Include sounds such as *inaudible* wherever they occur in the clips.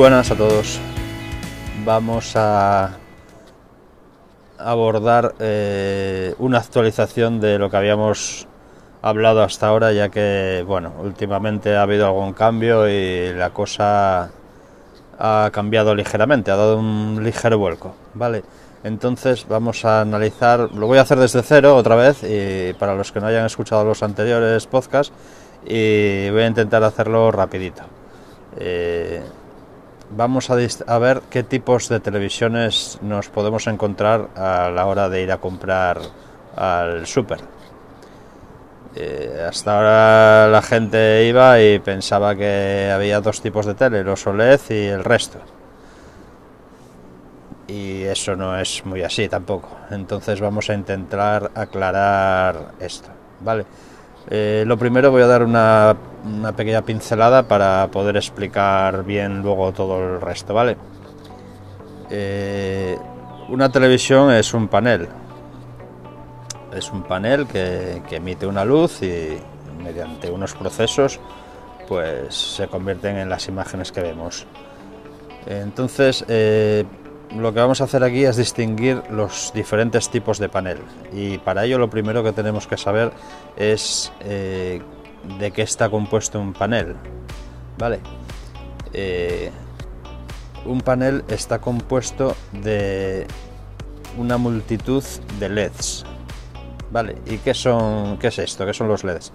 buenas a todos. Vamos a abordar eh, una actualización de lo que habíamos hablado hasta ahora, ya que, bueno, últimamente ha habido algún cambio y la cosa ha cambiado ligeramente, ha dado un ligero vuelco, ¿vale? Entonces vamos a analizar, lo voy a hacer desde cero otra vez, y para los que no hayan escuchado los anteriores podcasts, y voy a intentar hacerlo rapidito. Eh, vamos a, ver qué tipos de televisiones nos podemos encontrar a la hora de ir a comprar al super. Eh, hasta ahora la gente iba y pensaba que había dos tipos de tele, los OLED y el resto. Y eso no es muy así tampoco. Entonces vamos a intentar aclarar esto. ¿Vale? Eh, lo primero voy a dar una, pequeña pincelada para poder explicar bien luego todo el resto, ¿vale? Eh, una televisión es un panel. Es un panel que, emite una luz y mediante unos procesos pues se convierten en las imágenes que vemos. Entonces, eh, lo que vamos a hacer aquí es distinguir los diferentes tipos de panel y para ello lo primero que tenemos que saber es eh, de qué está compuesto un panel. Vale. Eh, un panel está compuesto de una multitud de LEDs. Vale, ¿y qué son qué es esto? ¿Qué son los LEDs?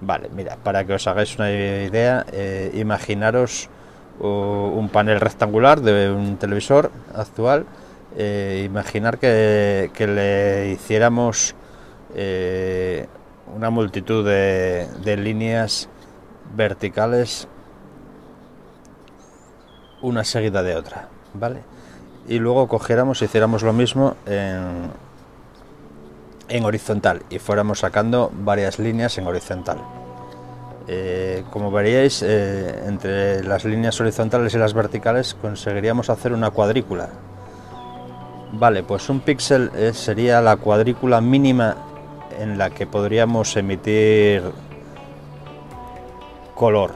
Vale, mira, para que os hagáis una idea, eh, imaginaros un panel rectangular de un televisor actual. Eh, imaginar que, le hiciéramos eh, una multitud de, líneas verticales una seguida de otra, ¿vale? Y luego cogiéramos y hiciéramos lo mismo en, en horizontal y fuéramos sacando varias líneas en horizontal. Eh, como veríais, eh, entre las líneas horizontales y las verticales conseguiríamos hacer una cuadrícula. Vale, pues un píxel eh, sería la cuadrícula mínima en la que podríamos emitir color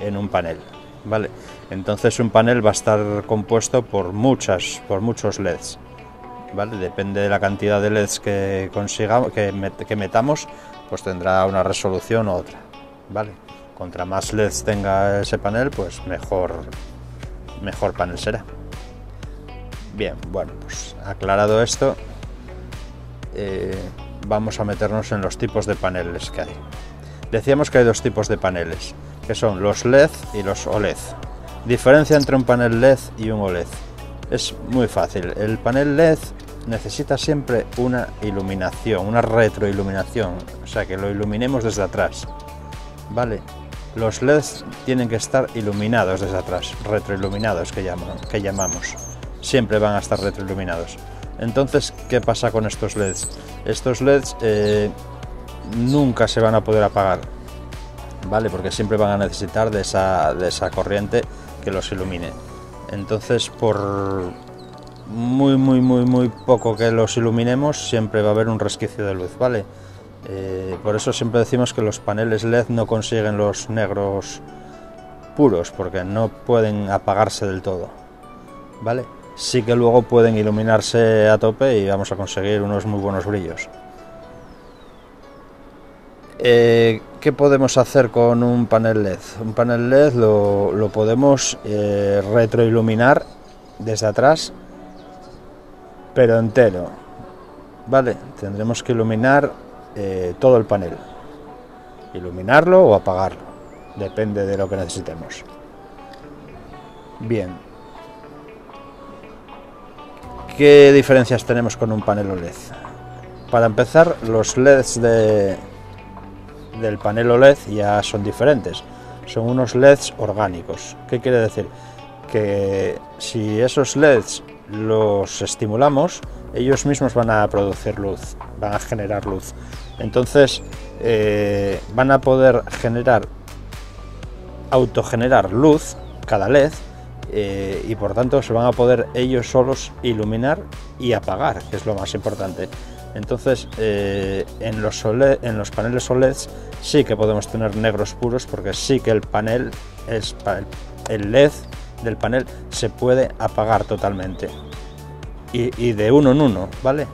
en un panel. Vale, entonces un panel va a estar compuesto por muchas, por muchos LEDs. Vale, depende de la cantidad de LEDs que consigamos, que metamos, pues tendrá una resolución u otra. ¿Vale? Contra más LEDs tenga ese panel, pues mejor, mejor panel será. Bien, bueno, pues aclarado esto, eh, vamos a meternos en los tipos de paneles que hay. Decíamos que hay dos tipos de paneles, que son los LED y los OLED. Diferencia entre un panel LED y un OLED. Es muy fácil. El panel LED necesita siempre una iluminación, una retroiluminación, o sea que lo iluminemos desde atrás. ¿Vale? Los LEDs tienen que estar iluminados desde atrás, retroiluminados que, que llamamos. Siempre van a estar retroiluminados. Entonces, ¿qué pasa con estos LEDs? Estos LEDs eh, nunca se van a poder apagar, ¿vale? Porque siempre van a necesitar de esa, de esa corriente que los ilumine. Entonces, por muy, muy, muy, muy poco que los iluminemos, siempre va a haber un resquicio de luz, ¿vale? Eh, por eso siempre decimos que los paneles LED no consiguen los negros puros, porque no pueden apagarse del todo. ¿Vale? Sí que luego pueden iluminarse a tope y vamos a conseguir unos muy buenos brillos. Eh, ¿Qué podemos hacer con un panel LED? Un panel LED lo, podemos eh, retroiluminar desde atrás, pero entero. Vale, tendremos que iluminar eh, todo el panel. Iluminarlo o apagarlo. Depende de lo que necesitemos. Bien. ¿Qué diferencias tenemos con un panel OLED? Para empezar, los LEDs de, del panel OLED ya son diferentes. Son unos LEDs orgánicos. ¿Qué quiere decir? Que si esos LEDs los estimulamos, ellos mismos van a producir luz, van a generar luz. Entonces eh, van a poder generar, autogenerar luz cada LED eh, y por tanto se van a poder ellos solos iluminar y apagar, que es lo más importante. Entonces eh, en, los paneles OLED sí que podemos tener negros puros porque sí que el panel es el LED del panel se puede apagar totalmente. Y, de uno en uno, ¿vale?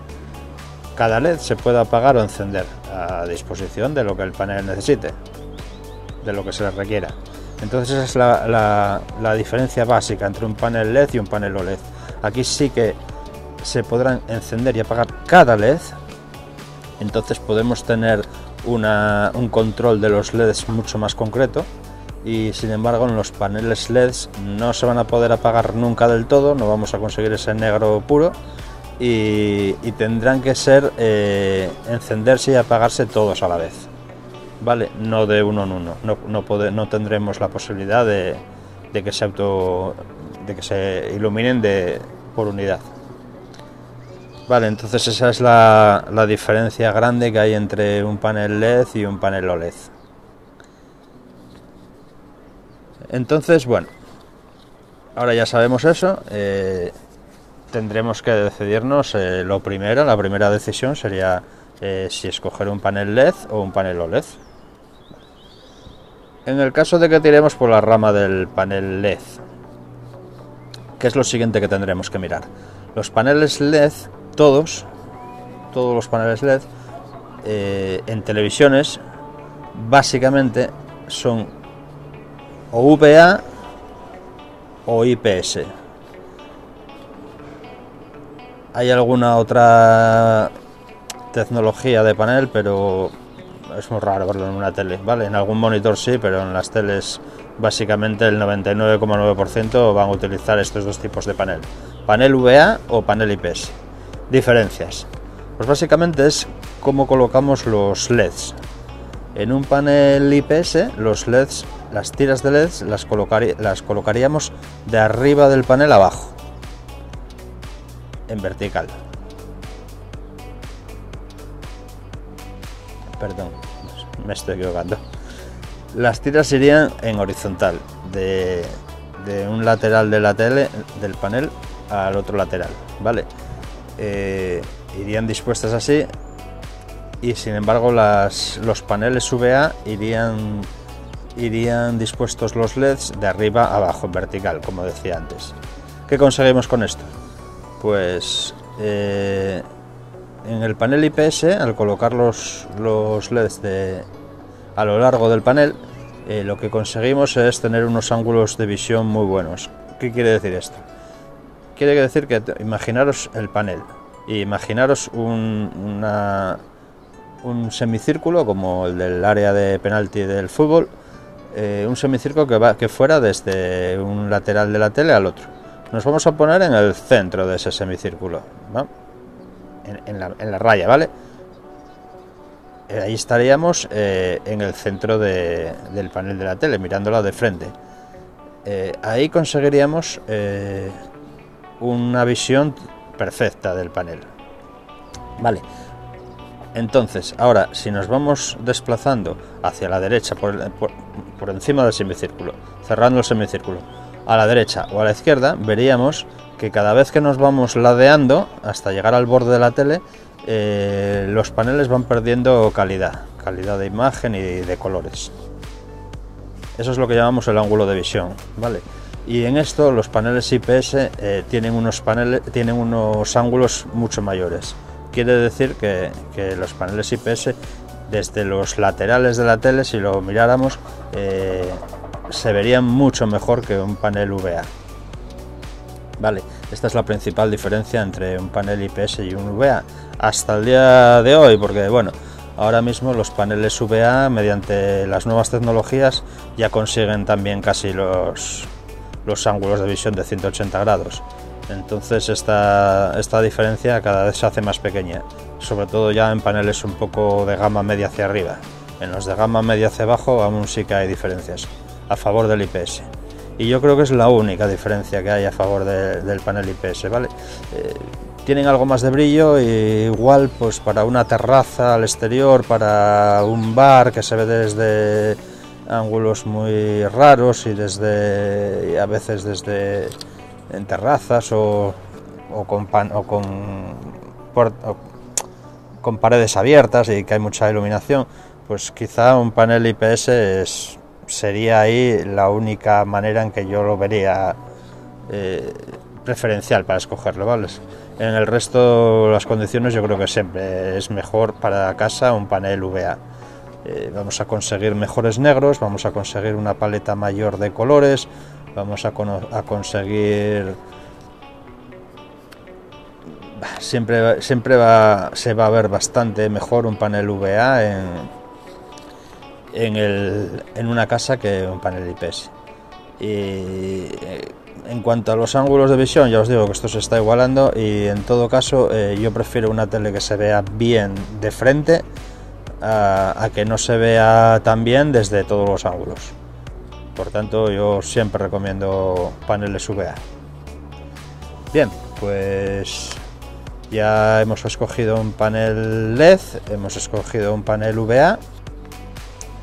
Cada LED se puede apagar o encender a disposición de lo que el panel necesite, de lo que se le requiera. Entonces esa es la, diferencia básica entre un panel LED y un panel OLED. Aquí sí que se podrán encender y apagar cada LED. Entonces podemos tener un control de los LEDs mucho más concreto. Y sin embargo en los paneles LEDs no se van a poder apagar nunca del todo, no vamos a conseguir ese negro puro, y, tendrán que ser eh, encenderse y apagarse todos a la vez. ¿Vale? No de uno en uno. No, no, no tendremos la posibilidad de, que se auto. de que se iluminen de, por unidad. Vale, entonces esa es la, la diferencia grande que hay entre un panel LED y un panel OLED. Entonces, bueno, ahora ya sabemos eso. Eh, tendremos que decidirnos eh, lo primero, la primera decisión sería eh, si escoger un panel LED o un panel OLED. En el caso de que tiremos por la rama del panel LED, ¿qué es lo siguiente que tendremos que mirar? Los paneles LED, todos, todos los paneles LED, en televisiones, básicamente son o VA o IPS hay alguna otra tecnología de panel, pero es muy raro verlo en una tele, ¿vale? En algún monitor sí, pero en las teles básicamente el 99,9% van a utilizar estos dos tipos de panel. Panel VA o panel IPS. Diferencias. Pues básicamente es cómo colocamos los LEDs. En un panel IPS, los LEDs, las tiras de LEDs las, colocaríamos de arriba del panel abajo en vertical. Perdón, me estoy equivocando. Las tiras irían en horizontal, de, un lateral de la tele, del panel al otro lateral, ¿vale? Eh, irían dispuestas así y sin embargo las, los paneles VA irían, irían dispuestos los LEDs de arriba a abajo, en vertical, como decía antes. ¿Qué conseguimos con esto? pues eh, en el panel IPS, al colocar los, los LEDs de, a lo largo del panel, eh, lo que conseguimos es tener unos ángulos de visión muy buenos. ¿Qué quiere decir esto? Quiere decir que imaginaros el panel imaginaros un, un semicírculo como el del área de penalti del fútbol, eh, un semicírculo que, va, que fuera desde un lateral de la tele al otro nos vamos a poner en el centro de ese semicírculo, en, la, raya, ¿vale? Eh, ahí estaríamos eh, en el centro del panel de la tele, mirándola de frente. Ahí conseguiríamos una visión perfecta del panel. Vale. Entonces, ahora, si nos vamos desplazando hacia la derecha por, encima del semicírculo, cerrando el semicírculo, a la derecha o a la izquierda, veríamos que cada vez que nos vamos ladeando hasta llegar al borde de la tele, eh, los paneles van perdiendo calidad, calidad de imagen y de colores. Eso es lo que llamamos el ángulo de visión, ¿vale? Y en esto los paneles IPS eh, tienen, unos paneles, tienen unos ángulos mucho mayores. Quiere decir que, que, los paneles IPS desde los laterales de la tele, si lo miráramos, eh, se verían mucho mejor que un panel VA. Vale, esta es la principal diferencia entre un panel IPS y un VA hasta el día de hoy, porque bueno, ahora mismo los paneles VA mediante las nuevas tecnologías ya consiguen también casi los, los ángulos de visión de 180 grados. Entonces esta, esta diferencia cada vez se hace más pequeña, sobre todo ya en paneles un poco de gama media hacia arriba. En los de gama media hacia abajo aún sí que hay diferencias a favor del IPS. Y yo creo que es la única diferencia que hay a favor del panel IPS, ¿vale? Eh, tienen algo más de brillo y igual pues para una terraza al exterior, para un bar que se ve desde ángulos muy raros y desde a veces desde en terrazas o, con o con, con paredes abiertas y que hay mucha iluminación, pues quizá un panel IPS es sería ahí la única manera en que yo lo vería eh, preferencial para escogerlo, ¿vale? En el resto las condiciones yo creo que siempre es mejor para casa un panel VA. Eh, vamos a conseguir mejores negros, vamos a conseguir una paleta mayor de colores, vamos a, conseguir siempre siempre va, se va a ver bastante mejor un panel VA en, en, el, en una casa que un panel IPS. Y eh, en cuanto a los ángulos de visión, ya os digo que esto se está igualando y en todo caso eh, yo prefiero una tele que se vea bien de frente a, que no se vea tan bien desde todos los ángulos. Por tanto, yo siempre recomiendo paneles VA. Bien, pues ya hemos escogido un panel LED, hemos escogido un panel VA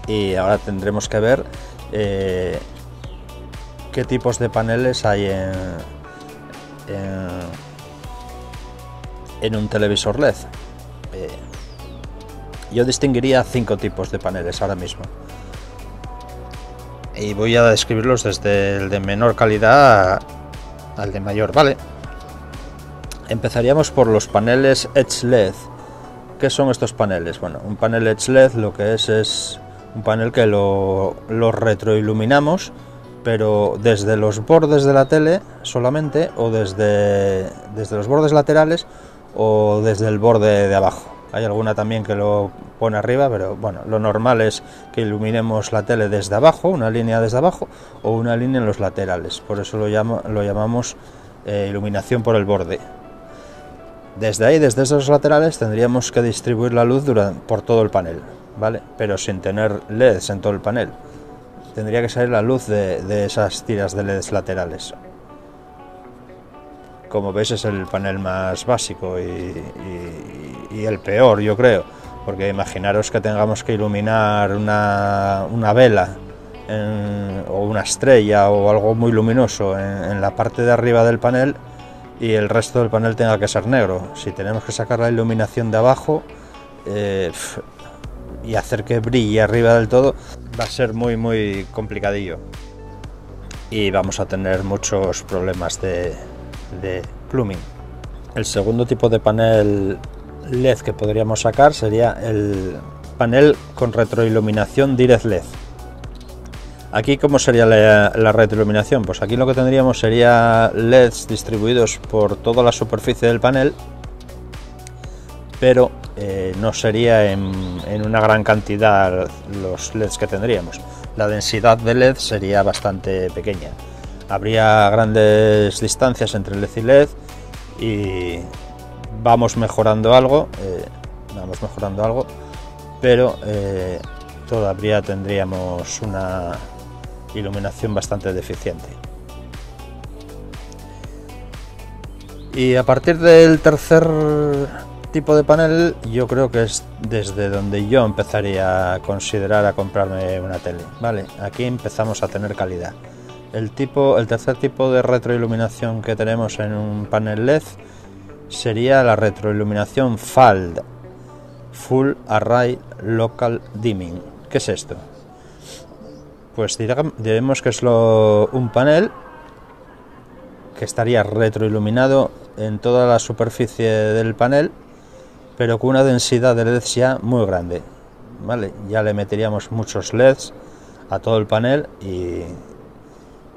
y ahora tendremos que ver eh, qué tipos de paneles hay en, un televisor LED. Eh, yo distinguiría cinco tipos de paneles ahora mismo. Y voy a describirlos desde el de menor calidad al de mayor, ¿vale? Empezaríamos por los paneles Edge LED. ¿Qué son estos paneles? Bueno, un panel Edge LED lo que es es un panel que lo, lo retroiluminamos pero desde los bordes de la tele solamente o desde, desde los bordes laterales o desde el borde de abajo. Hay alguna también que lo pone arriba, pero bueno, lo normal es que iluminemos la tele desde abajo, una línea desde abajo o una línea en los laterales. Por eso lo, llamamos eh, iluminación por el borde. Desde ahí, desde esos laterales, tendríamos que distribuir la luz por todo el panel, ¿vale? Pero sin tener LEDs en todo el panel tendría que salir la luz de, esas tiras de LEDs laterales. Como veis es el panel más básico y, el peor, yo creo, porque imaginaros que tengamos que iluminar una, vela o una estrella o algo muy luminoso en, la parte de arriba del panel y el resto del panel tenga que ser negro. Si tenemos que sacar la iluminación de abajo, eh, y hacer que brille arriba del todo va a ser muy muy complicadillo y vamos a tener muchos problemas de, de pluming. El segundo tipo de panel LED que podríamos sacar sería el panel con retroiluminación Direct LED. Aquí, ¿cómo sería la, retroiluminación? Pues aquí lo que tendríamos sería LEDs distribuidos por toda la superficie del panel, pero eh, no sería en, una gran cantidad los LEDs que tendríamos. La densidad de LED sería bastante pequeña. Habría grandes distancias entre LED y LED y vamos mejorando algo, eh, vamos mejorando algo, pero eh, todavía tendríamos una iluminación bastante deficiente. Y a partir del tercer tipo de panel yo creo que es desde donde yo empezaría a considerar a comprarme una tele. Vale, aquí empezamos a tener calidad. El, tipo, el tercer tipo de retroiluminación que tenemos en un panel LED sería la retroiluminación FALD, Full Array Local Dimming. ¿Qué es esto? Pues diremos que es lo, un panel que estaría retroiluminado en toda la superficie del panel pero con una densidad de LEDs ya muy grande. ¿vale? Ya le meteríamos muchos LEDs a todo el panel y,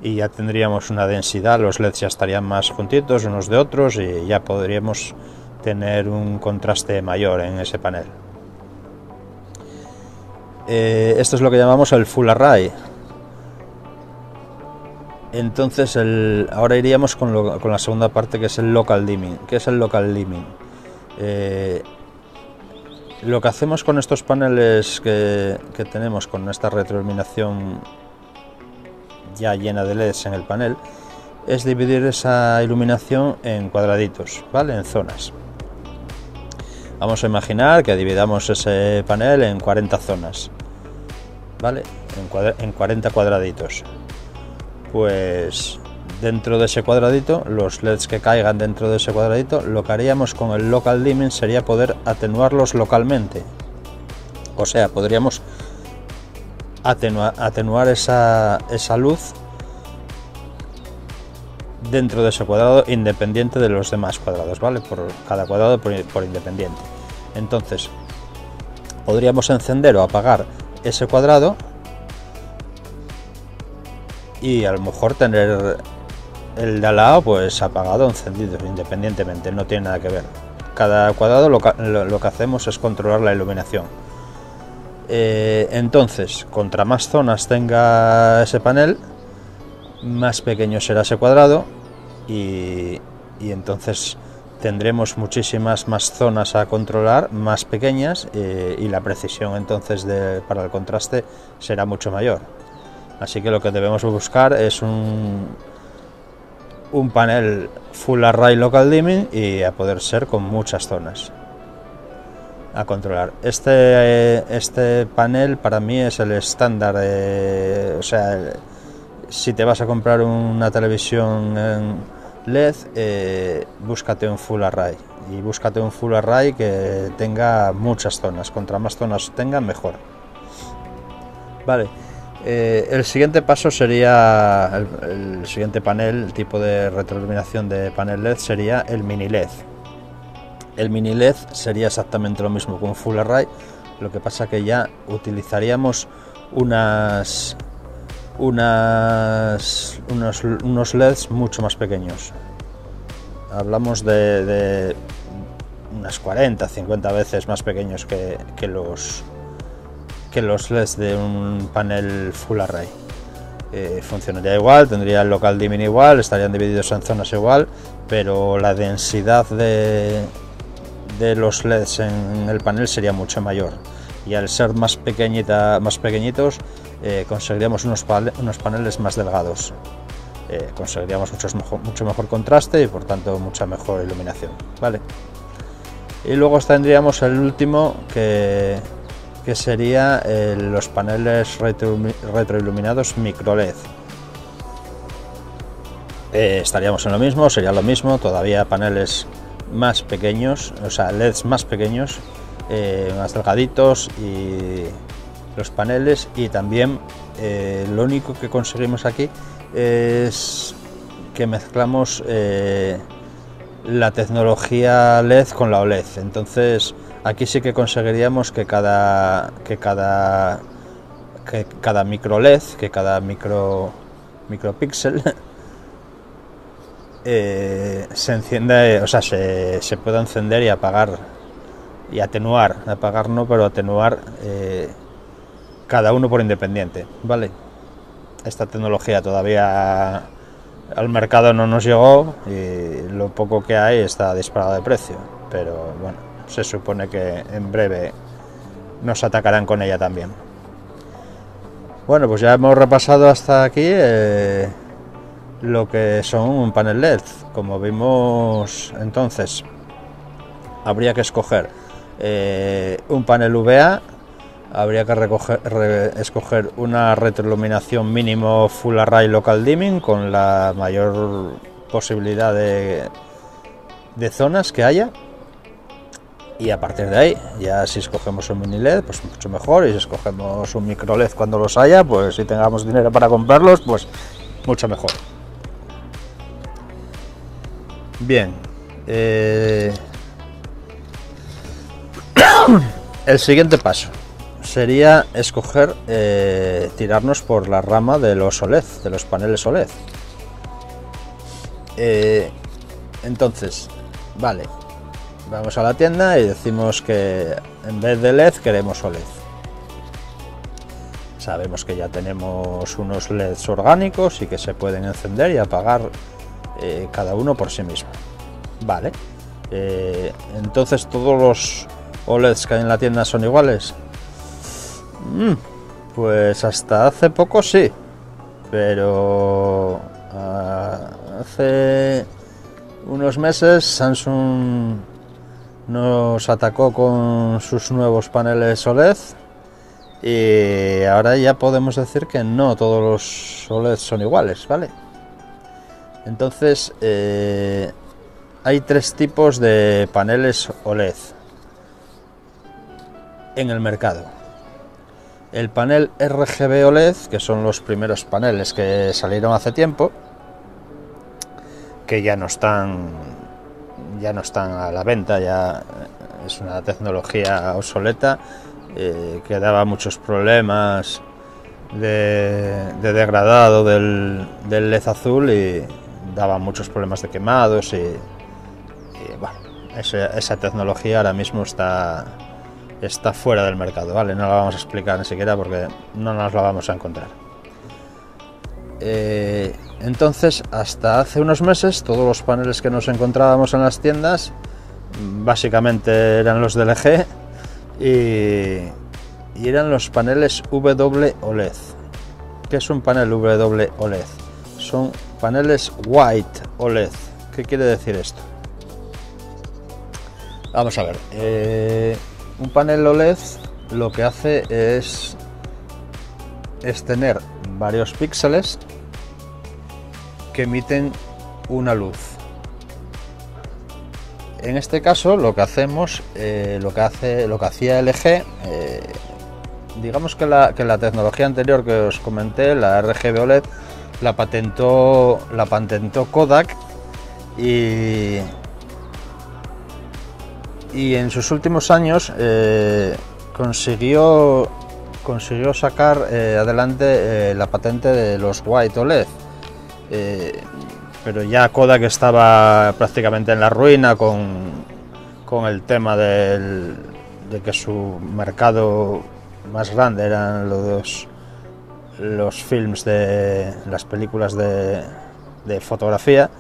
y ya tendríamos una densidad, los LEDs ya estarían más juntitos unos de otros y ya podríamos tener un contraste mayor en ese panel. Eh, esto es lo que llamamos el Full Array. Entonces el, ahora iríamos con, con, la segunda parte que es el Local Dimming. ¿Qué es el Local Dimming? Eh, lo que hacemos con estos paneles que, tenemos con esta retroiluminación ya llena de LEDs en el panel es dividir esa iluminación en cuadraditos, ¿vale? En zonas. Vamos a imaginar que dividamos ese panel en 40 zonas, ¿vale? En, en 40 cuadraditos. Pues dentro de ese cuadradito, los LEDs que caigan dentro de ese cuadradito, lo que haríamos con el local dimming sería poder atenuarlos localmente. O sea, podríamos atenuar, esa, esa luz dentro de ese cuadrado independiente de los demás cuadrados, ¿vale? Por cada cuadrado por, por independiente. Entonces, podríamos encender o apagar ese cuadrado y a lo mejor tener el de al lado pues apagado o encendido independientemente, no tiene nada que ver. Cada cuadrado lo, que hacemos es controlar la iluminación. Eh, entonces, contra más zonas tenga ese panel, más pequeño será ese cuadrado y, entonces tendremos muchísimas más zonas a controlar, más pequeñas eh, y la precisión entonces para el contraste será mucho mayor. Así que lo que debemos buscar es un, un panel Full Array Local Dimming y a poder ser con muchas zonas a controlar. Este, este panel para mí es el estándar, o sea, si te vas a comprar una televisión LED, eh, búscate un Full Array y búscate un Full Array que tenga muchas zonas. Contra más zonas tenga, mejor. Vale. Eh, el siguiente paso sería el, siguiente panel, el tipo de retroiluminación de panel LED sería el mini LED. El mini LED sería exactamente lo mismo con Full Array, lo que pasa que ya utilizaríamos unas unas unos, LEDs mucho más pequeños. Hablamos de, unas 40, 50 veces más pequeños que los que los LEDs de un panel full array. Eh, funcionaría igual, tendría el local dimming igual, estarían divididos en zonas igual, pero la densidad de, de los LEDs en el panel sería mucho mayor. Y al ser más, pequeñita, más pequeñitos, eh, conseguiríamos unos, unos, paneles más delgados. Eh, conseguiríamos mejor, mucho mejor contraste y por tanto mucha mejor iluminación. ¿vale? Y luego tendríamos el último que que sería eh, los paneles retroiluminados micro LED. Estaríamos en lo mismo, sería lo mismo, todavía paneles más pequeños, o sea, LEDs más pequeños, eh, más delgaditos y los paneles y también lo único que conseguimos aquí es que mezclamos la tecnología LED con la OLED. Entonces, Aquí sí que conseguiríamos que cada que cada que cada micro LED, que cada micro micropíxel *laughs* eh, se encienda, o sea, se, se, pueda encender y apagar y atenuar, apagar no, pero atenuar eh, cada uno por independiente, ¿vale? Esta tecnología todavía al mercado no nos llegó y lo poco que hay está disparado de precio, pero bueno se supone que en breve nos atacarán con ella también. Bueno, pues ya hemos repasado hasta aquí eh, lo que son un panel LED. Como vimos entonces, habría que escoger eh, un panel VA, habría que escoger una retroiluminación mínimo Full Array Local Dimming con la mayor posibilidad de, de zonas que haya y a partir de ahí, ya si escogemos un mini LED, pues mucho mejor, y si escogemos un micro LED cuando los haya, pues si tengamos dinero para comprarlos, pues mucho mejor. Bien, eh, *coughs* el siguiente paso sería escoger, eh, tirarnos por la rama de los OLED, de los paneles OLED. Eh, entonces, vale, Vamos a la tienda y decimos que en vez de LED queremos OLED. Sabemos que ya tenemos unos LEDs orgánicos y que se pueden encender y apagar eh, cada uno por sí mismo. Vale. Eh, entonces todos los OLEDs que hay en la tienda son iguales. Mm, pues hasta hace poco sí. Pero ah, hace unos meses Samsung nos atacó con sus nuevos paneles OLED y ahora ya podemos decir que no todos los OLED son iguales, ¿vale? Entonces eh, hay tres tipos de paneles OLED en el mercado. El panel RGB OLED, que son los primeros paneles que salieron hace tiempo, que ya no están ya no están a la venta, ya es una tecnología obsoleta eh, que daba muchos problemas de, degradado del, LED azul y daba muchos problemas de quemados y, esa, tecnología ahora mismo está, está fuera del mercado, ¿vale? No la vamos a explicar ni siquiera porque no nos la vamos a encontrar. Eh, entonces, hasta hace unos meses, todos los paneles que nos encontrábamos en las tiendas, básicamente eran los de LG y, y eran los paneles W OLED. ¿Qué es un panel W OLED? Son paneles White OLED. ¿Qué quiere decir esto? Vamos a ver. Eh, un panel OLED lo que hace es, es tener varios píxeles que emiten una luz. En este caso lo que hacemos, eh, lo que hace, lo que hacía LG, eh, digamos que la, tecnología anterior que os comenté, la RGB OLED, la patentó, la patentó Kodak y, y en sus últimos años eh, consiguió consiguió sacar adelante la patente de los White OLED eh, pero ya Kodak estaba prácticamente en la ruina con, el tema de que su mercado más grande eran los, los films de las películas de, fotografía.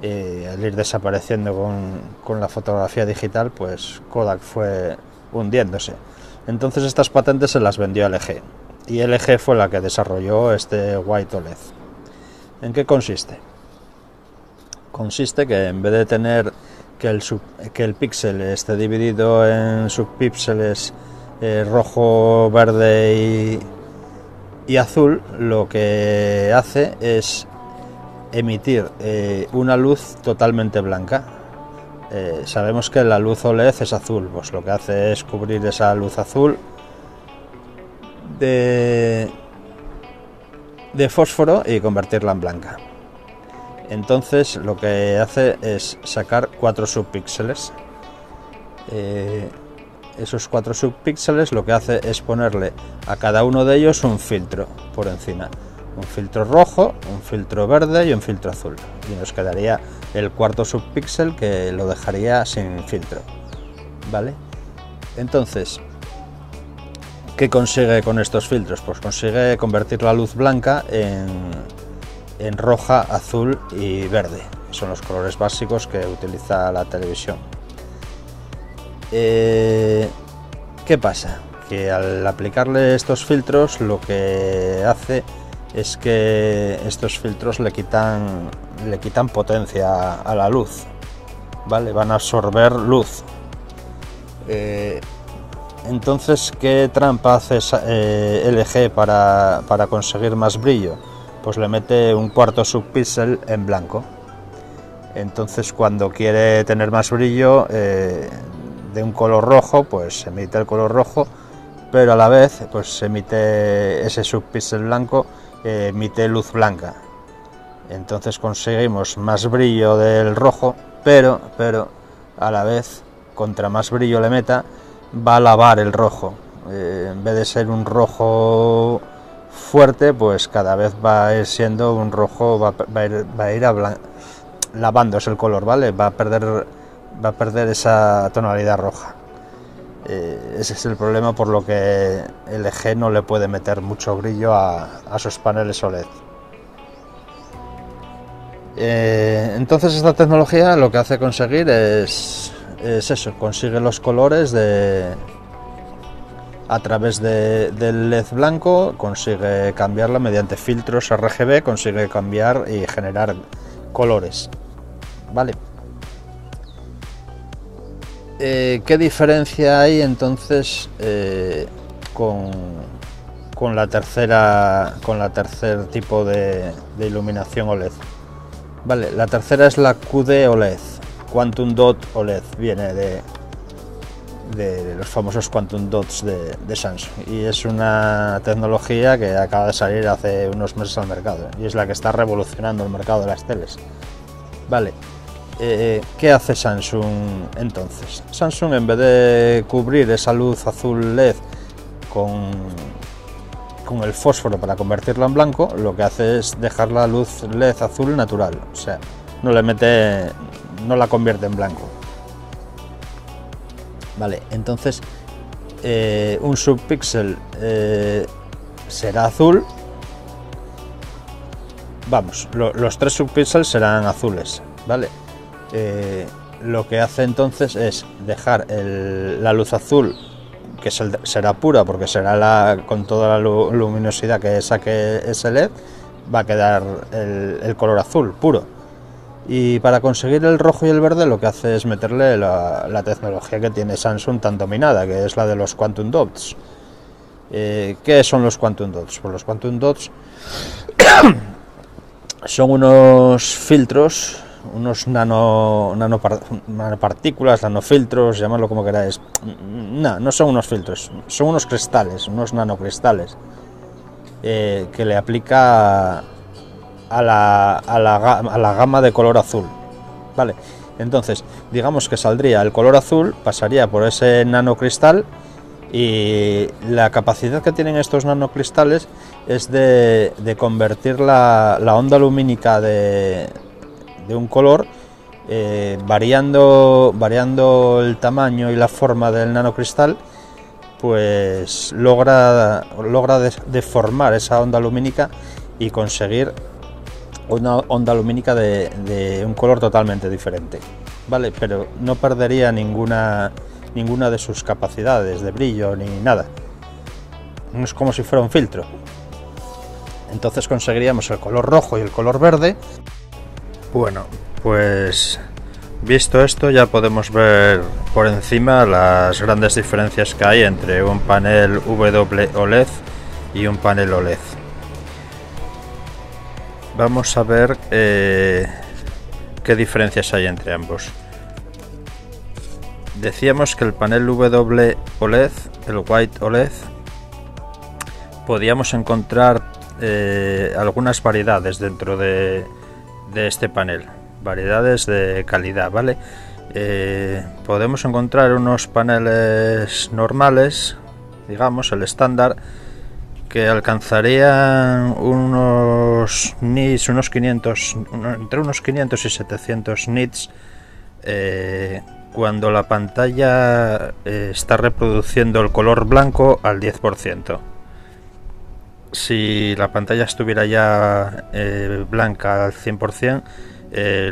Y al ir desapareciendo con, con, la fotografía digital, pues Kodak fue hundiéndose. Entonces estas patentes se las vendió a LG y LG fue la que desarrolló este White OLED. ¿En qué consiste? Consiste que en vez de tener que el, que el píxel esté dividido en subpíxeles eh, rojo, verde y, azul, lo que hace es emitir eh, una luz totalmente blanca. Eh, sabemos que la luz OLED es azul, pues lo que hace es cubrir esa luz azul de de fósforo y convertirla en blanca. Entonces lo que hace es sacar cuatro subpíxeles. Eh, esos cuatro subpíxeles lo que hace es ponerle a cada uno de ellos un filtro por encima. Un filtro rojo, un filtro verde y un filtro azul. Y nos quedaría el cuarto subpíxel que lo dejaría sin filtro. ¿Vale? Entonces, ¿Qué consigue con estos filtros? Pues consigue convertir la luz blanca en, roja, azul y verde. Son los colores básicos que utiliza la televisión. Eh, ¿Qué pasa? Que al aplicarle estos filtros lo que hace es que estos filtros le quitan, le quitan potencia a la luz. ¿Vale? Van a absorber luz. Eh, entonces, ¿qué trampa hace eh, LG para, conseguir más brillo? Pues le mete un cuarto subpíxel en blanco. Entonces, cuando quiere tener más brillo de un color rojo, pues emite el color rojo, pero a la vez, pues emite ese subpíxel blanco, eh, emite luz blanca. Entonces conseguimos más brillo del rojo, pero, pero a la vez, contra más brillo le meta, va a lavar el rojo. Eh, en vez de ser un rojo fuerte, pues cada vez va a ir siendo un rojo, va, a ir, va a ir lavándose el color, ¿vale? Va a perder, va a perder esa tonalidad roja. Eh, ese es el problema por lo que el eje no le puede meter mucho brillo a, sus paneles OLED. Eh, entonces esta tecnología lo que hace conseguir es es eso, consigue los colores de a través de, del LED blanco, consigue cambiarla mediante filtros RGB, consigue cambiar y generar colores. Vale. Eh, ¿Qué diferencia hay entonces eh, con, con, la tercera con la tercer tipo de, de iluminación OLED? Vale, la tercera es la QD OLED Quantum Dot OLED, viene de, de los famosos Quantum Dots de, Samsung y es una tecnología que acaba de salir hace unos meses al mercado y es la que está revolucionando el mercado de las teles. Vale, eh, ¿qué hace Samsung entonces? Samsung en vez de cubrir esa luz azul LED con, con el fósforo para convertirla en blanco, lo que hace es dejar la luz LED azul natural, o sea, no le mete, no la convierte en blanco. Vale, entonces eh, un subpíxel eh, será azul. Vamos, los tres subpíxeles serán azules, ¿vale? Eh, lo que hace entonces es dejar la luz azul, que será pura porque será la, con toda la luminosidad que saque ese LED, va a quedar el color azul puro y para conseguir el rojo y el verde lo que hace es meterle la, tecnología que tiene Samsung tan dominada, que es la de los Quantum Dots. Eh, ¿Qué son los Quantum Dots? Pues los Quantum Dots *coughs* son unos filtros, unos nano, nanopartículas, nanofiltros, llamadlo como queráis. No, no son unos filtros, son unos cristales, unos nanocristales eh, que le aplica a la, a la, a la gama de color azul. Vale, entonces digamos que saldría el color azul, pasaría por ese nanocristal y la capacidad que tienen estos nanocristales es de, de convertir la, la, onda lumínica de, de un color eh, variando, variando el tamaño y la forma del nanocristal pues logra, logra deformar esa onda lumínica y conseguir una onda lumínica de, un color totalmente diferente. Vale, pero no perdería ninguna, ninguna de sus capacidades de brillo ni nada. No es como si fuera un filtro. Entonces conseguiríamos el color rojo y el color verde. Bueno, pues visto esto ya podemos ver por encima las grandes diferencias que hay entre un panel WOLED y un panel OLED vamos a ver eh, qué diferencias hay entre ambos. Decíamos que el panel W OLED, el White OLED, podíamos encontrar eh, algunas variedades dentro de, este panel, variedades de calidad, ¿vale? Eh, podemos encontrar unos paneles normales, digamos, el estándar, que alcanzarían unos nits, unos 500, entre unos 500 y 700 nits eh, cuando la pantalla eh, está reproduciendo el color blanco al 10%. Si la pantalla estuviera ya eh, blanca al 100%,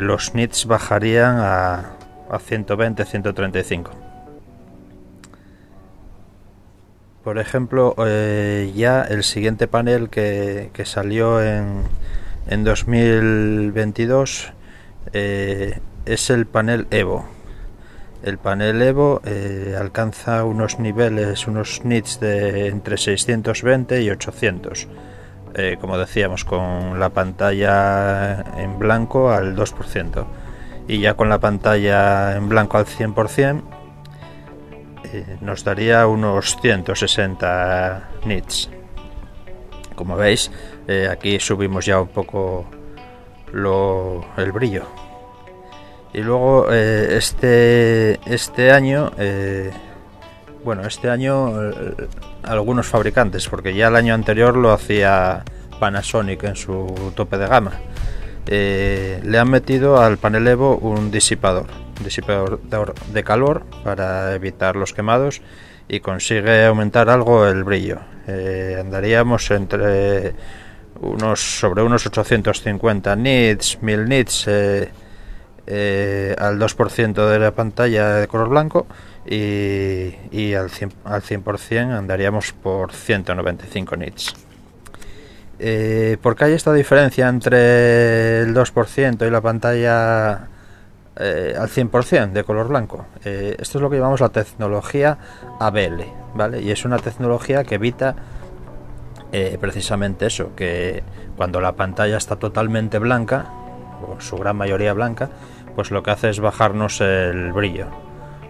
los nits bajarían a, a 120-135. Por ejemplo, eh, ya el siguiente panel que, salió en, en 2022 eh, es el panel Evo. El panel Evo eh, alcanza unos niveles, unos nits de entre 620 y 800. como decíamos, con la pantalla en blanco al 2%. Y ya con la pantalla en blanco al 100%, eh, nos daría unos 160 nits. Como veis, eh, aquí subimos ya un poco el brillo. Y luego eh, este, este año, bueno, este año algunos fabricantes, porque ya el año anterior lo hacía Panasonic en su tope de gama, le han metido al panel Evo un disipador disipador de calor para evitar los quemados y consigue aumentar algo el brillo. Eh, andaríamos entre unos sobre unos 850 nits, 1000 nits eh, eh, al 2% de la pantalla de color blanco y, y al, 100, al 100% andaríamos por 195 nits. ¿Por qué hay esta diferencia entre el 2% y la pantalla eh, al 100% de color blanco. Eh, esto es lo que llamamos la tecnología ABL, ¿vale? Y es una tecnología que evita eh, precisamente eso, que cuando la pantalla está totalmente blanca, o su gran mayoría blanca, pues lo que hace es bajarnos el brillo.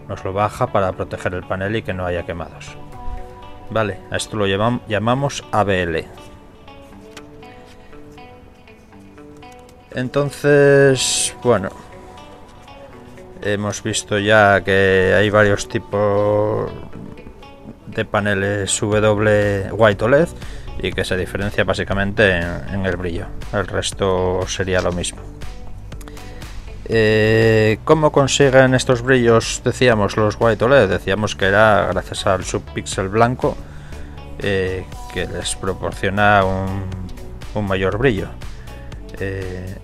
Nos lo baja para proteger el panel y que no haya quemados. Vale, a esto lo llamamos ABL. Entonces, bueno, hemos visto ya que hay varios tipos de paneles W White OLED y que se diferencia básicamente en, el brillo. El resto sería lo mismo. Eh, ¿Cómo consiguen estos brillos? Decíamos los White OLED, decíamos que era gracias al subpixel blanco eh, que les proporciona un, mayor brillo. Eh,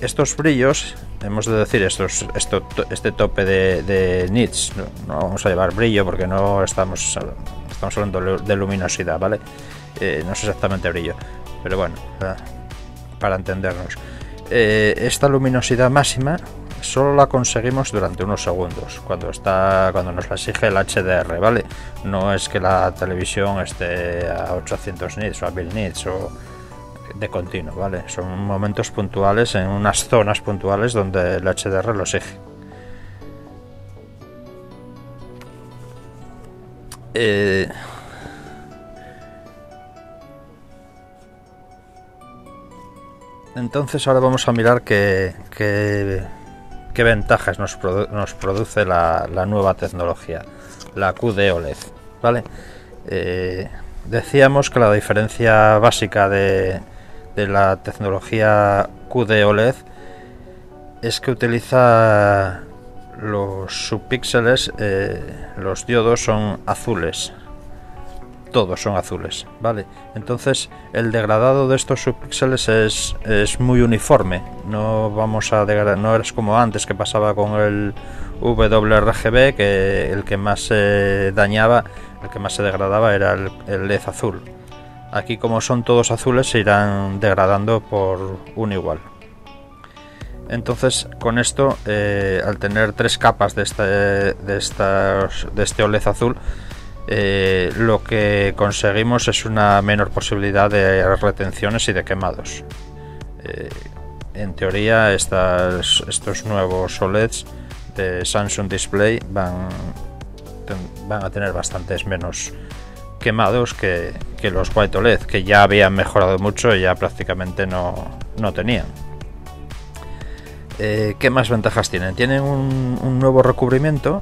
estos brillos, hemos de decir, estos, esto, este tope de, nits, no, vamos a llevar brillo porque no estamos, hablando de luminosidad, ¿vale? No es exactamente brillo, pero bueno, para entendernos. Eh, esta luminosidad máxima solo la conseguimos durante unos segundos, cuando está cuando nos la exige el HDR, ¿vale? No es que la televisión esté a 800 nits o a 1000 nits o de continuo, ¿vale? Son momentos puntuales en unas zonas puntuales donde el HDR lo exige. Eh, entonces ahora vamos a mirar qué, qué, ventajas nos, produce la, nueva tecnología, la QD OLED, ¿vale? Eh, decíamos que la diferencia básica de, de la tecnología QD OLED es que utiliza los subpíxeles, eh, los diodos son azules. Todos son azules, ¿vale? Entonces el degradado de estos subpíxeles es, es muy uniforme. No vamos a degradar, no es como antes que pasaba con el WRGB, que el que más se dañaba, el que más se degradaba era el, LED azul. Aquí como son todos azules se irán degradando por un igual. Entonces con esto, eh, al tener tres capas de este, de este OLED azul, eh, lo que conseguimos es una menor posibilidad de retenciones y de quemados. Eh, en teoría estos nuevos OLEDs de Samsung Display van, a tener bastantes menos quemados que, los White OLED, que ya habían mejorado mucho y ya prácticamente no, tenían. Eh, ¿Qué más ventajas tienen? Tienen un, nuevo recubrimiento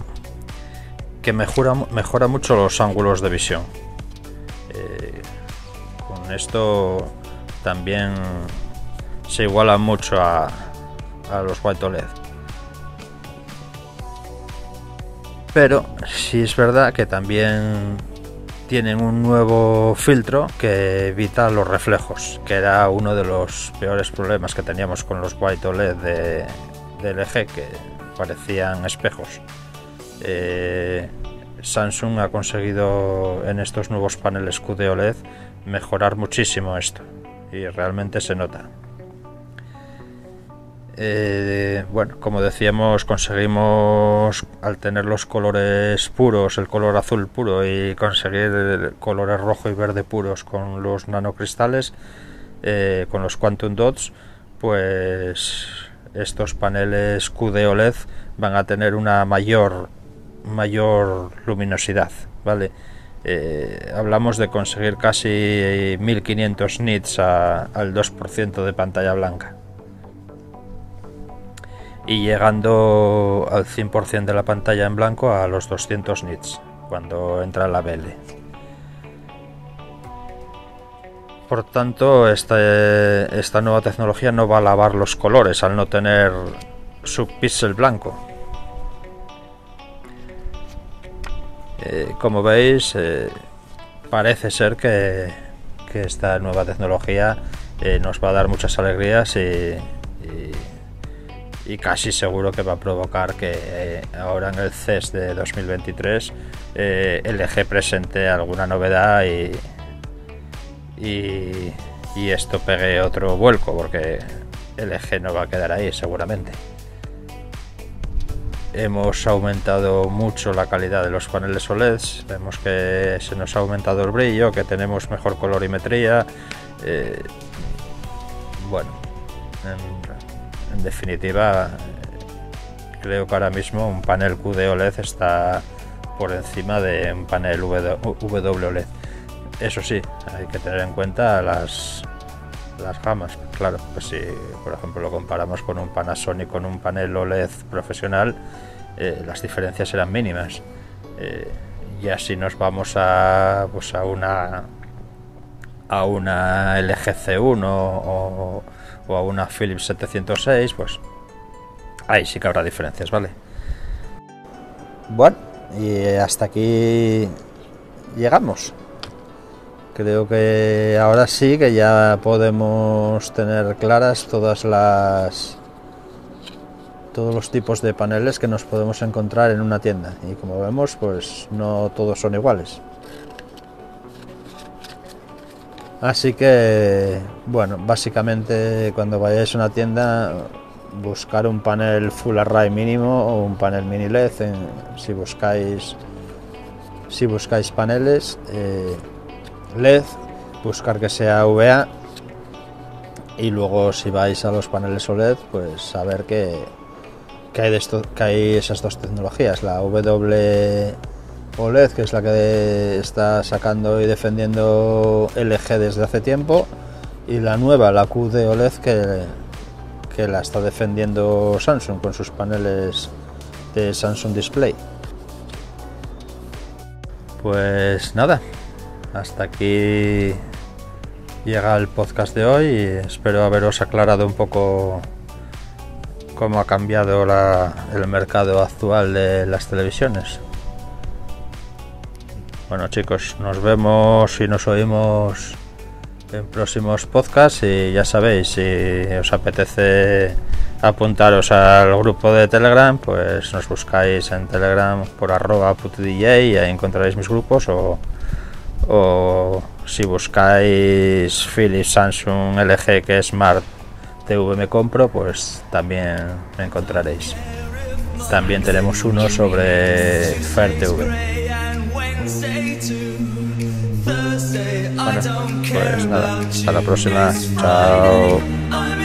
que mejora, mejora, mucho los ángulos de visión. Eh, con esto también se iguala mucho a, a los White OLED. Pero sí es verdad que también tienen un nuevo filtro que evita los reflejos, que era uno de los peores problemas que teníamos con los White OLED de, LG, que parecían espejos. Eh, Samsung ha conseguido en estos nuevos paneles QD OLED mejorar muchísimo esto y realmente se nota. Eh, bueno, como decíamos, conseguimos al tener los colores puros, el color azul puro y conseguir colores rojo y verde puros con los nanocristales, eh, con los quantum dots, pues estos paneles QD OLED van a tener una mayor mayor luminosidad, ¿vale? Eh, hablamos de conseguir casi 1500 nits al 2% de pantalla blanca y llegando al 100% de la pantalla en blanco a los 200 nits cuando entra la BL. Por tanto, este, esta nueva tecnología no va a lavar los colores al no tener su píxel blanco. Eh, como veis, eh, parece ser que, esta nueva tecnología eh, nos va a dar muchas alegrías y casi seguro que va a provocar que ahora en el CES de 2023 eh, LG presente alguna novedad y, y, esto pegue otro vuelco porque LG no va a quedar ahí seguramente. Hemos aumentado mucho la calidad de los paneles OLED, vemos que se nos ha aumentado el brillo, que tenemos mejor colorimetría. Eh, bueno, en definitiva, creo que ahora mismo un panel QD OLED está por encima de un panel WLED. Eso sí, hay que tener en cuenta las, las gamas. Claro, pues si por ejemplo lo comparamos con un Panasonic con un panel OLED profesional, eh, las diferencias eran mínimas. Eh, ya si nos vamos a pues a una a una LG C1 o, o a una Philips 706, pues ahí sí que habrá diferencias, ¿vale? Bueno, y hasta aquí llegamos. Creo que ahora sí que ya podemos tener claras todas las todos los tipos de paneles que nos podemos encontrar en una tienda y como vemos pues no todos son iguales. Así que, bueno, básicamente cuando vayáis a una tienda, buscar un panel Full Array mínimo o un panel mini LED. si buscáis, si buscáis paneles eh, LED, buscar que sea VA y luego si vais a los paneles OLED, pues saber que, que hay, de esto, que hay esas dos tecnologías, la W OLED, que es la que está sacando y defendiendo LG desde hace tiempo, y la nueva, la QD OLED, que, que la está defendiendo Samsung con sus paneles de Samsung Display. Pues nada, hasta aquí llega el podcast de hoy y espero haberos aclarado un poco cómo ha cambiado el mercado actual de las televisiones. Bueno chicos, nos vemos y nos oímos en próximos podcasts y ya sabéis, si os apetece apuntaros al grupo de Telegram, pues nos buscáis en Telegram por arroba putdj y ahí encontraréis mis grupos o, o si buscáis Philips, Samsung, LG que es Smart TV me compro, pues también me encontraréis. También tenemos uno sobre Fair TV. Bueno, pues nada, hasta la próxima. Chao.